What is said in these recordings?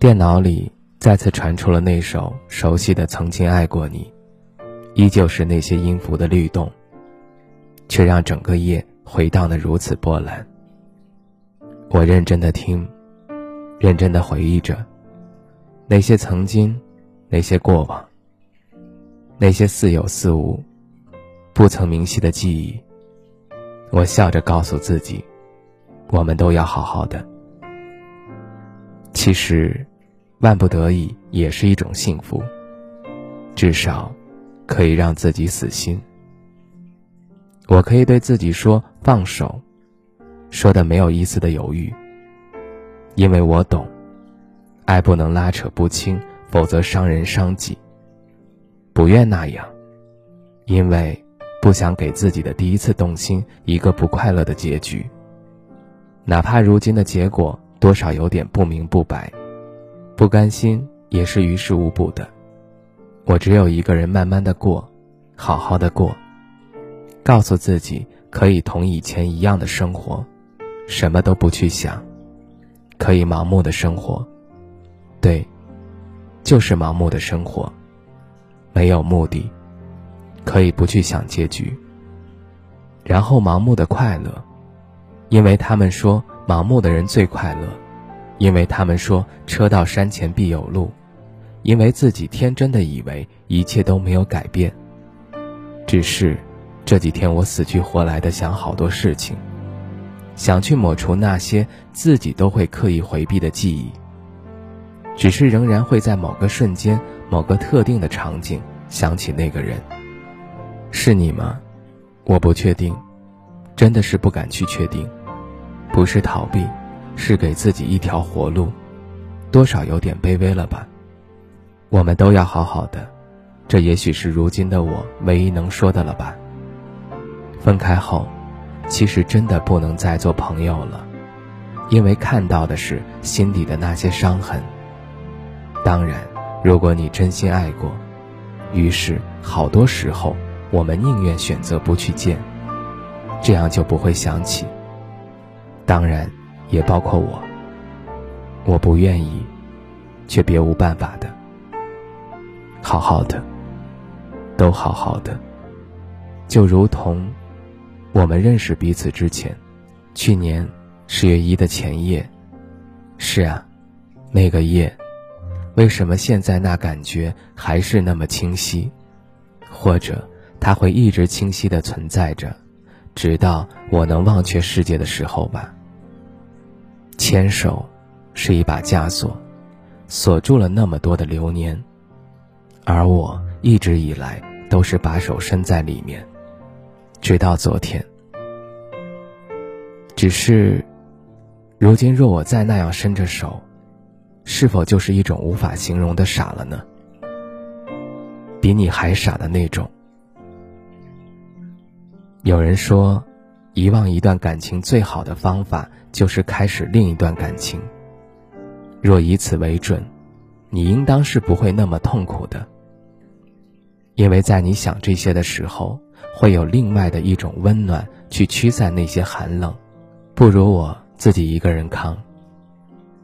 电脑里再次传出了那首熟悉的《曾经爱过你》，依旧是那些音符的律动，却让整个夜回荡的如此波澜。我认真的听，认真的回忆着那些曾经，那些过往，那些似有似无、不曾明晰的记忆。我笑着告诉自己，我们都要好好的。其实。万不得已也是一种幸福，至少可以让自己死心。我可以对自己说放手，说的没有一丝的犹豫，因为我懂，爱不能拉扯不清，否则伤人伤己。不愿那样，因为不想给自己的第一次动心一个不快乐的结局，哪怕如今的结果多少有点不明不白。不甘心也是于事无补的，我只有一个人慢慢的过，好好的过，告诉自己可以同以前一样的生活，什么都不去想，可以盲目的生活，对，就是盲目的生活，没有目的，可以不去想结局，然后盲目的快乐，因为他们说盲目的人最快乐。因为他们说车到山前必有路，因为自己天真的以为一切都没有改变。只是这几天我死去活来的想好多事情，想去抹除那些自己都会刻意回避的记忆。只是仍然会在某个瞬间、某个特定的场景想起那个人。是你吗？我不确定，真的是不敢去确定，不是逃避。是给自己一条活路，多少有点卑微了吧？我们都要好好的，这也许是如今的我唯一能说的了吧。分开后，其实真的不能再做朋友了，因为看到的是心底的那些伤痕。当然，如果你真心爱过，于是好多时候我们宁愿选择不去见，这样就不会想起。当然。也包括我，我不愿意，却别无办法的。好好的，都好好的，就如同我们认识彼此之前，去年十月一的前夜。是啊，那个夜，为什么现在那感觉还是那么清晰？或者它会一直清晰的存在着，直到我能忘却世界的时候吧。牵手，是一把枷锁，锁住了那么多的流年，而我一直以来都是把手伸在里面，直到昨天。只是，如今若我再那样伸着手，是否就是一种无法形容的傻了呢？比你还傻的那种。有人说。遗忘一段感情最好的方法就是开始另一段感情。若以此为准，你应当是不会那么痛苦的。因为在你想这些的时候，会有另外的一种温暖去驱散那些寒冷。不如我自己一个人扛。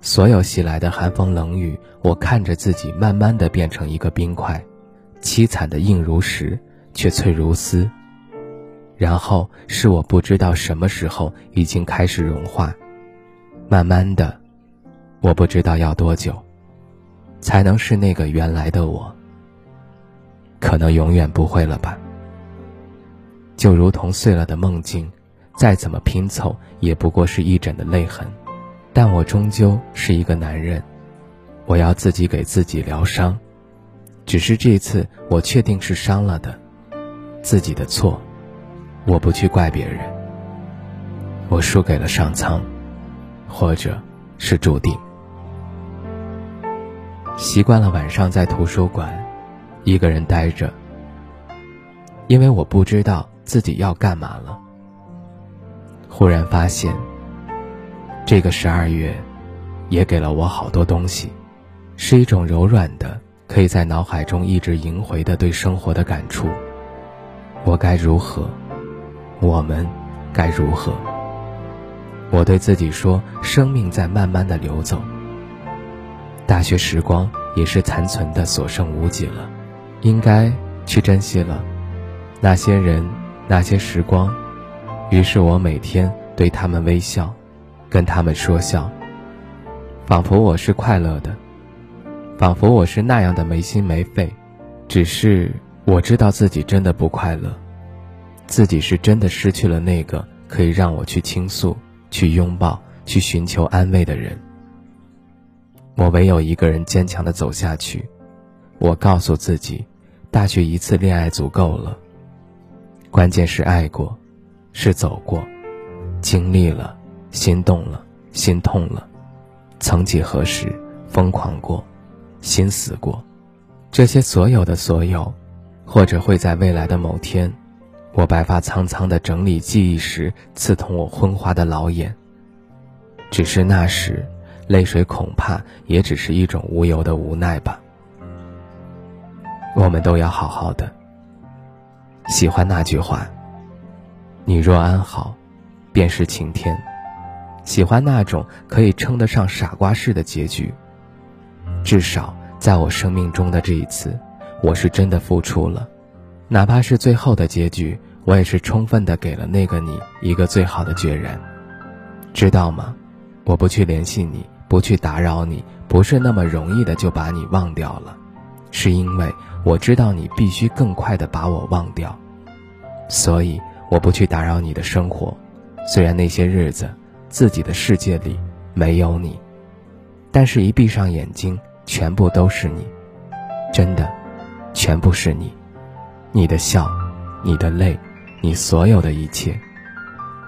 所有袭来的寒风冷雨，我看着自己慢慢的变成一个冰块，凄惨的硬如石，却脆如丝。然后是我不知道什么时候已经开始融化，慢慢的，我不知道要多久，才能是那个原来的我。可能永远不会了吧。就如同碎了的梦境，再怎么拼凑，也不过是一枕的泪痕。但我终究是一个男人，我要自己给自己疗伤。只是这次，我确定是伤了的。自己的错，我不去怪别人。我输给了上苍，或者是注定。习惯了晚上在图书馆一个人呆着，因为我不知道自己要干嘛了。忽然发现，这个十二月也给了我好多东西，是一种柔软的，可以在脑海中一直萦回的对生活的感触。我该如何？我们该如何？我对自己说：生命在慢慢的流走。大学时光也是残存的，所剩无几了，应该去珍惜了。那些人，那些时光，于是我每天对他们微笑，跟他们说笑，仿佛我是快乐的，仿佛我是那样的没心没肺。只是我知道自己真的不快乐，自己是真的失去了那个可以让我去倾诉、去拥抱、去寻求安慰的人。我唯有一个人坚强的走下去。我告诉自己，大学一次恋爱足够了。关键是爱过，是走过，经历了，心动了，心痛了。曾几何时，疯狂过，心死过。这些所有的所有，或者会在未来的某天，我白发苍苍的整理记忆时，刺痛我昏花的老眼。只是那时。泪水恐怕也只是一种无由的无奈吧。我们都要好好的。喜欢那句话：“你若安好，便是晴天。”喜欢那种可以称得上傻瓜式的结局。至少在我生命中的这一次，我是真的付出了，哪怕是最后的结局，我也是充分的给了那个你一个最好的决然。知道吗？我不去联系你。不去打扰你，不是那么容易的就把你忘掉了，是因为我知道你必须更快的把我忘掉，所以我不去打扰你的生活。虽然那些日子自己的世界里没有你，但是一闭上眼睛，全部都是你，真的，全部是你，你的笑，你的泪，你所有的一切。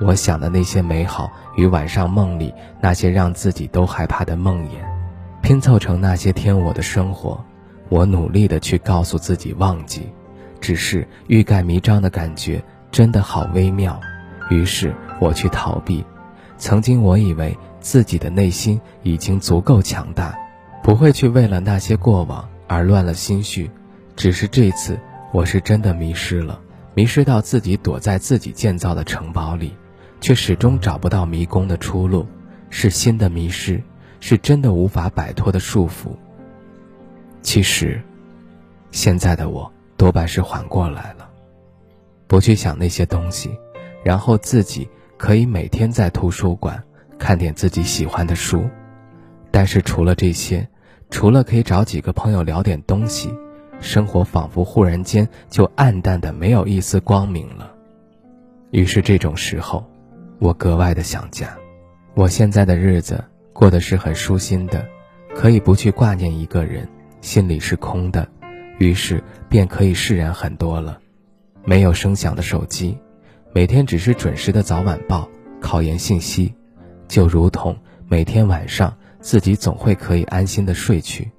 我想的那些美好与晚上梦里那些让自己都害怕的梦魇，拼凑成那些天我的生活。我努力的去告诉自己忘记，只是欲盖弥彰的感觉真的好微妙。于是我去逃避。曾经我以为自己的内心已经足够强大，不会去为了那些过往而乱了心绪。只是这次我是真的迷失了，迷失到自己躲在自己建造的城堡里。却始终找不到迷宫的出路，是心的迷失，是真的无法摆脱的束缚。其实，现在的我多半是缓过来了，不去想那些东西，然后自己可以每天在图书馆看点自己喜欢的书。但是除了这些，除了可以找几个朋友聊点东西，生活仿佛忽然间就暗淡的没有一丝光明了。于是这种时候。我格外的想家，我现在的日子过得是很舒心的，可以不去挂念一个人，心里是空的，于是便可以释然很多了。没有声响的手机，每天只是准时的早晚报、考研信息，就如同每天晚上自己总会可以安心的睡去。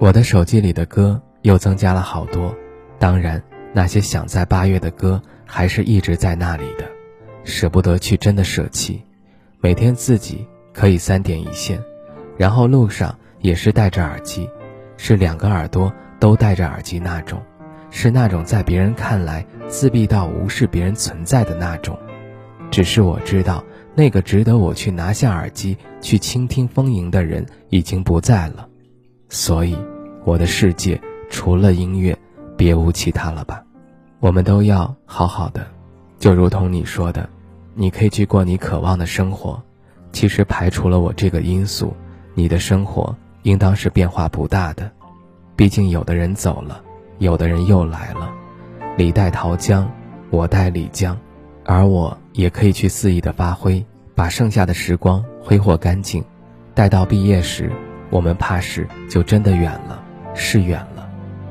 我的手机里的歌又增加了好多，当然那些想在八月的歌还是一直在那里的。舍不得去真的舍弃，每天自己可以三点一线，然后路上也是戴着耳机，是两个耳朵都戴着耳机那种，是那种在别人看来自闭到无视别人存在的那种。只是我知道，那个值得我去拿下耳机去倾听风吟的人已经不在了，所以我的世界除了音乐，别无其他了吧。我们都要好好的。就如同你说的，你可以去过你渴望的生活。其实排除了我这个因素，你的生活应当是变化不大的。毕竟有的人走了，有的人又来了。李代桃僵，我待李江，而我也可以去肆意的发挥，把剩下的时光挥霍干净。待到毕业时，我们怕是就真的远了，是远了，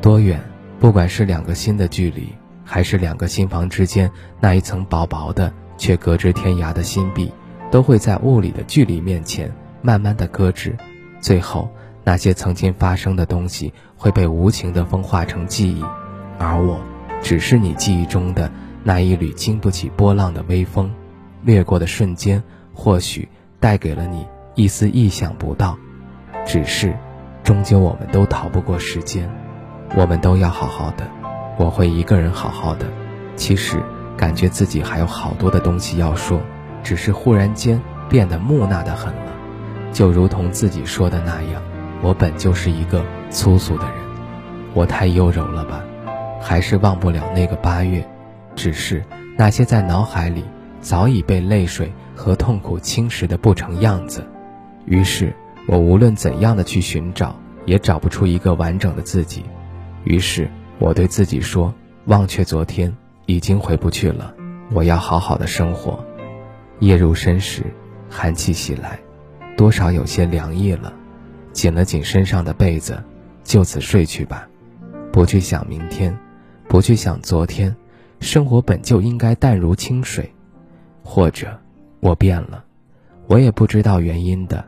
多远？不管是两个心的距离。还是两个心房之间那一层薄薄的却隔着天涯的心壁，都会在物理的距离面前慢慢的搁置，最后那些曾经发生的东西会被无情的风化成记忆，而我，只是你记忆中的那一缕经不起波浪的微风，掠过的瞬间，或许带给了你一丝意想不到，只是，终究我们都逃不过时间，我们都要好好的。我会一个人好好的，其实感觉自己还有好多的东西要说，只是忽然间变得木讷的很了，就如同自己说的那样，我本就是一个粗俗的人，我太优柔了吧，还是忘不了那个八月，只是那些在脑海里早已被泪水和痛苦侵蚀的不成样子，于是我无论怎样的去寻找，也找不出一个完整的自己，于是。我对自己说：“忘却昨天，已经回不去了。我要好好的生活。”夜入深时，寒气袭来，多少有些凉意了。紧了紧身上的被子，就此睡去吧。不去想明天，不去想昨天。生活本就应该淡如清水。或者，我变了，我也不知道原因的。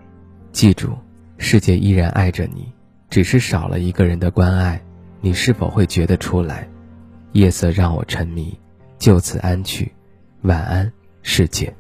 记住，世界依然爱着你，只是少了一个人的关爱。你是否会觉得出来？夜色让我沉迷，就此安去。晚安，世界。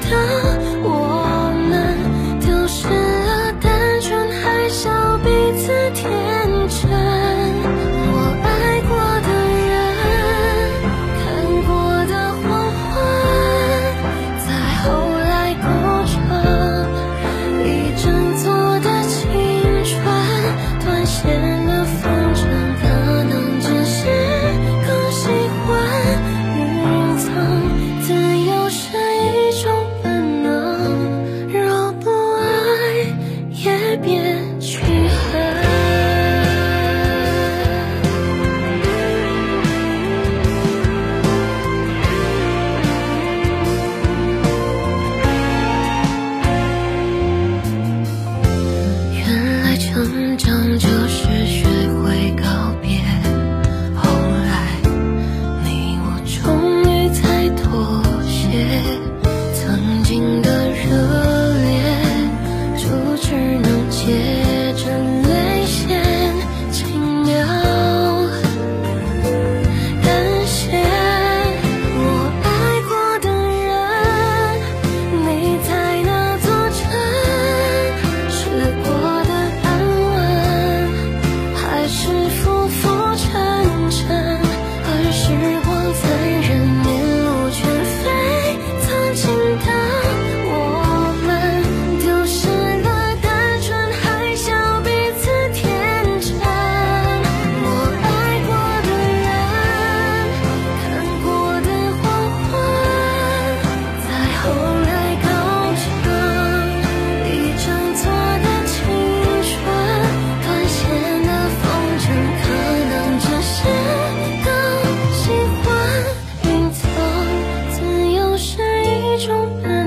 等 it 中奔